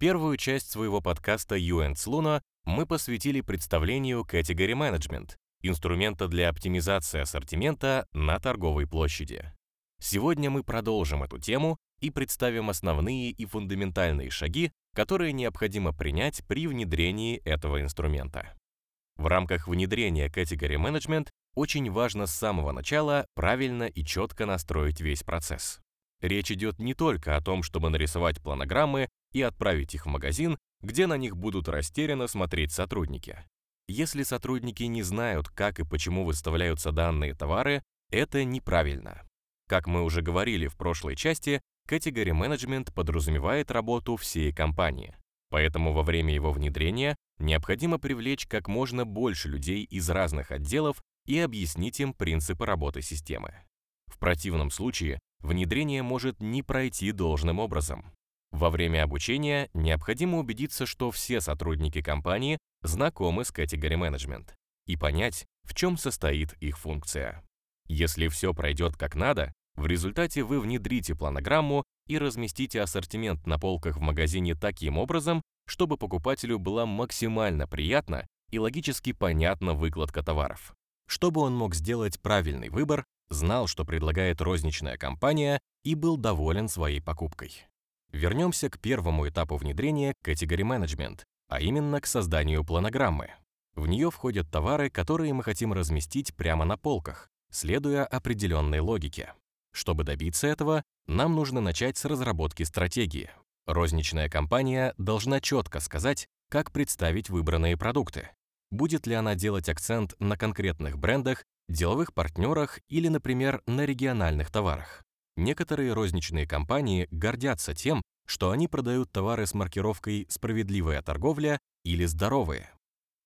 Первую часть своего подкаста UN Luna мы посвятили представлению Category Management, инструмента для оптимизации ассортимента на торговой площади. Сегодня мы продолжим эту тему и представим основные и фундаментальные шаги, которые необходимо принять при внедрении этого инструмента. В рамках внедрения Category Management очень важно с самого начала правильно и четко настроить весь процесс. Речь идет не только о том, чтобы нарисовать планограммы и отправить их в магазин, где на них будут растерянно смотреть сотрудники. Если сотрудники не знают, как и почему выставляются данные товары, это неправильно. Как мы уже говорили в прошлой части, Category Management подразумевает работу всей компании. Поэтому во время его внедрения необходимо привлечь как можно больше людей из разных отделов и объяснить им принципы работы системы. В противном случае внедрение может не пройти должным образом. Во время обучения необходимо убедиться, что все сотрудники компании знакомы с Category Management и понять, в чем состоит их функция. Если все пройдет как надо, в результате вы внедрите планограмму и разместите ассортимент на полках в магазине таким образом, чтобы покупателю была максимально приятна и логически понятна выкладка товаров чтобы он мог сделать правильный выбор, знал, что предлагает розничная компания и был доволен своей покупкой. Вернемся к первому этапу внедрения Category Management, а именно к созданию планограммы. В нее входят товары, которые мы хотим разместить прямо на полках, следуя определенной логике. Чтобы добиться этого, нам нужно начать с разработки стратегии. Розничная компания должна четко сказать, как представить выбранные продукты, Будет ли она делать акцент на конкретных брендах, деловых партнерах или, например, на региональных товарах? Некоторые розничные компании гордятся тем, что они продают товары с маркировкой «справедливая торговля» или «здоровые».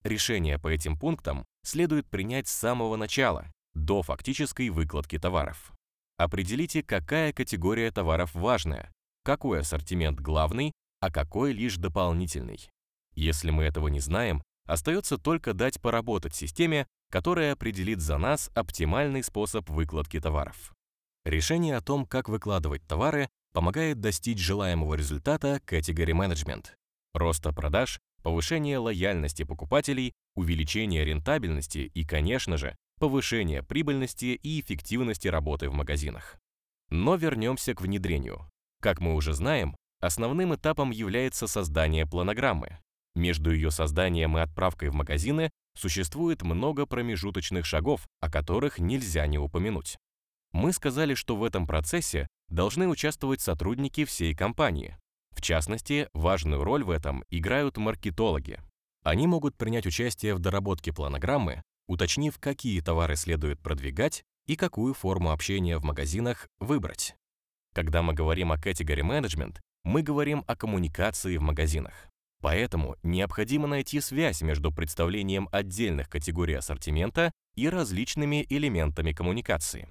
Решение по этим пунктам следует принять с самого начала, до фактической выкладки товаров. Определите, какая категория товаров важная, какой ассортимент главный, а какой лишь дополнительный. Если мы этого не знаем, Остается только дать поработать системе, которая определит за нас оптимальный способ выкладки товаров. Решение о том, как выкладывать товары, помогает достичь желаемого результата Category Management. Роста продаж, повышение лояльности покупателей, увеличение рентабельности и, конечно же, повышение прибыльности и эффективности работы в магазинах. Но вернемся к внедрению. Как мы уже знаем, основным этапом является создание планограммы. Между ее созданием и отправкой в магазины существует много промежуточных шагов, о которых нельзя не упомянуть. Мы сказали, что в этом процессе должны участвовать сотрудники всей компании. В частности, важную роль в этом играют маркетологи. Они могут принять участие в доработке планограммы, уточнив, какие товары следует продвигать и какую форму общения в магазинах выбрать. Когда мы говорим о category management, мы говорим о коммуникации в магазинах. Поэтому необходимо найти связь между представлением отдельных категорий ассортимента и различными элементами коммуникации.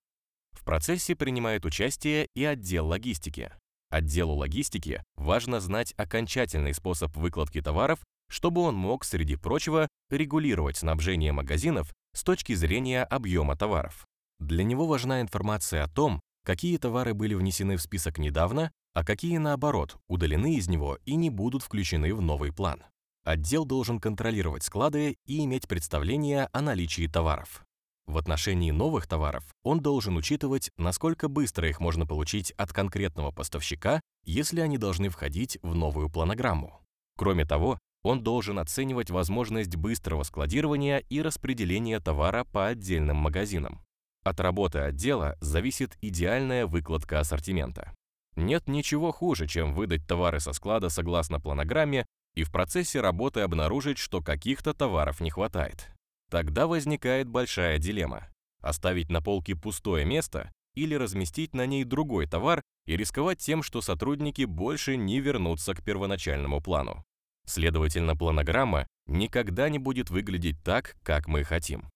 В процессе принимает участие и отдел логистики. Отделу логистики важно знать окончательный способ выкладки товаров, чтобы он мог, среди прочего, регулировать снабжение магазинов с точки зрения объема товаров. Для него важна информация о том, какие товары были внесены в список недавно а какие, наоборот, удалены из него и не будут включены в новый план. Отдел должен контролировать склады и иметь представление о наличии товаров. В отношении новых товаров он должен учитывать, насколько быстро их можно получить от конкретного поставщика, если они должны входить в новую планограмму. Кроме того, он должен оценивать возможность быстрого складирования и распределения товара по отдельным магазинам. От работы отдела зависит идеальная выкладка ассортимента. Нет ничего хуже, чем выдать товары со склада согласно планограмме и в процессе работы обнаружить, что каких-то товаров не хватает. Тогда возникает большая дилемма. Оставить на полке пустое место или разместить на ней другой товар и рисковать тем, что сотрудники больше не вернутся к первоначальному плану. Следовательно, планограмма никогда не будет выглядеть так, как мы хотим.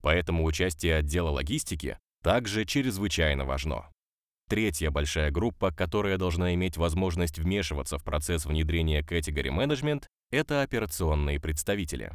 Поэтому участие отдела логистики также чрезвычайно важно. Третья большая группа, которая должна иметь возможность вмешиваться в процесс внедрения Category Management, это операционные представители.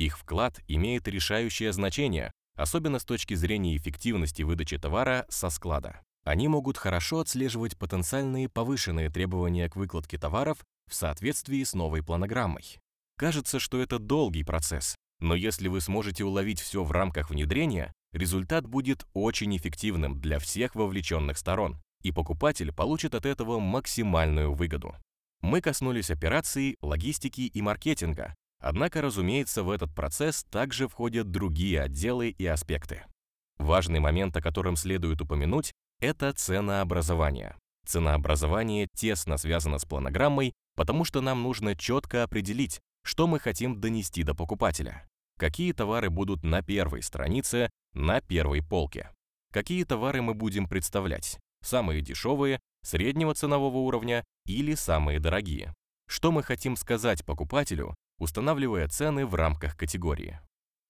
Их вклад имеет решающее значение, особенно с точки зрения эффективности выдачи товара со склада. Они могут хорошо отслеживать потенциальные повышенные требования к выкладке товаров в соответствии с новой планограммой. Кажется, что это долгий процесс, но если вы сможете уловить все в рамках внедрения, результат будет очень эффективным для всех вовлеченных сторон, и покупатель получит от этого максимальную выгоду. Мы коснулись операций, логистики и маркетинга, однако, разумеется, в этот процесс также входят другие отделы и аспекты. Важный момент, о котором следует упомянуть, это ценообразование. Ценообразование тесно связано с планограммой, потому что нам нужно четко определить, что мы хотим донести до покупателя. Какие товары будут на первой странице, на первой полке. Какие товары мы будем представлять, самые дешевые, среднего ценового уровня или самые дорогие. Что мы хотим сказать покупателю, устанавливая цены в рамках категории.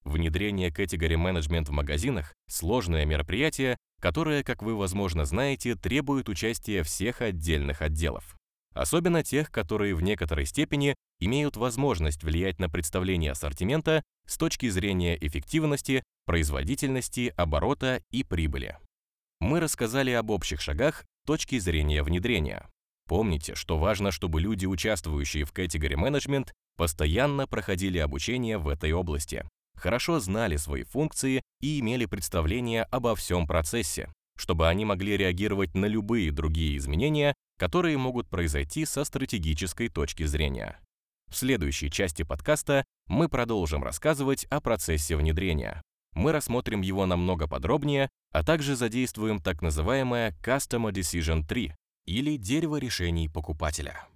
Внедрение Category Management в магазинах – сложное мероприятие, которое, как вы, возможно, знаете, требует участия всех отдельных отделов. Особенно тех, которые в некоторой степени имеют возможность влиять на представление ассортимента с точки зрения эффективности, производительности, оборота и прибыли. Мы рассказали об общих шагах точки зрения внедрения. Помните, что важно, чтобы люди, участвующие в Category Management, постоянно проходили обучение в этой области, хорошо знали свои функции и имели представление обо всем процессе, чтобы они могли реагировать на любые другие изменения, которые могут произойти со стратегической точки зрения. В следующей части подкаста мы продолжим рассказывать о процессе внедрения. Мы рассмотрим его намного подробнее, а также задействуем так называемое Customer Decision Tree или дерево решений покупателя.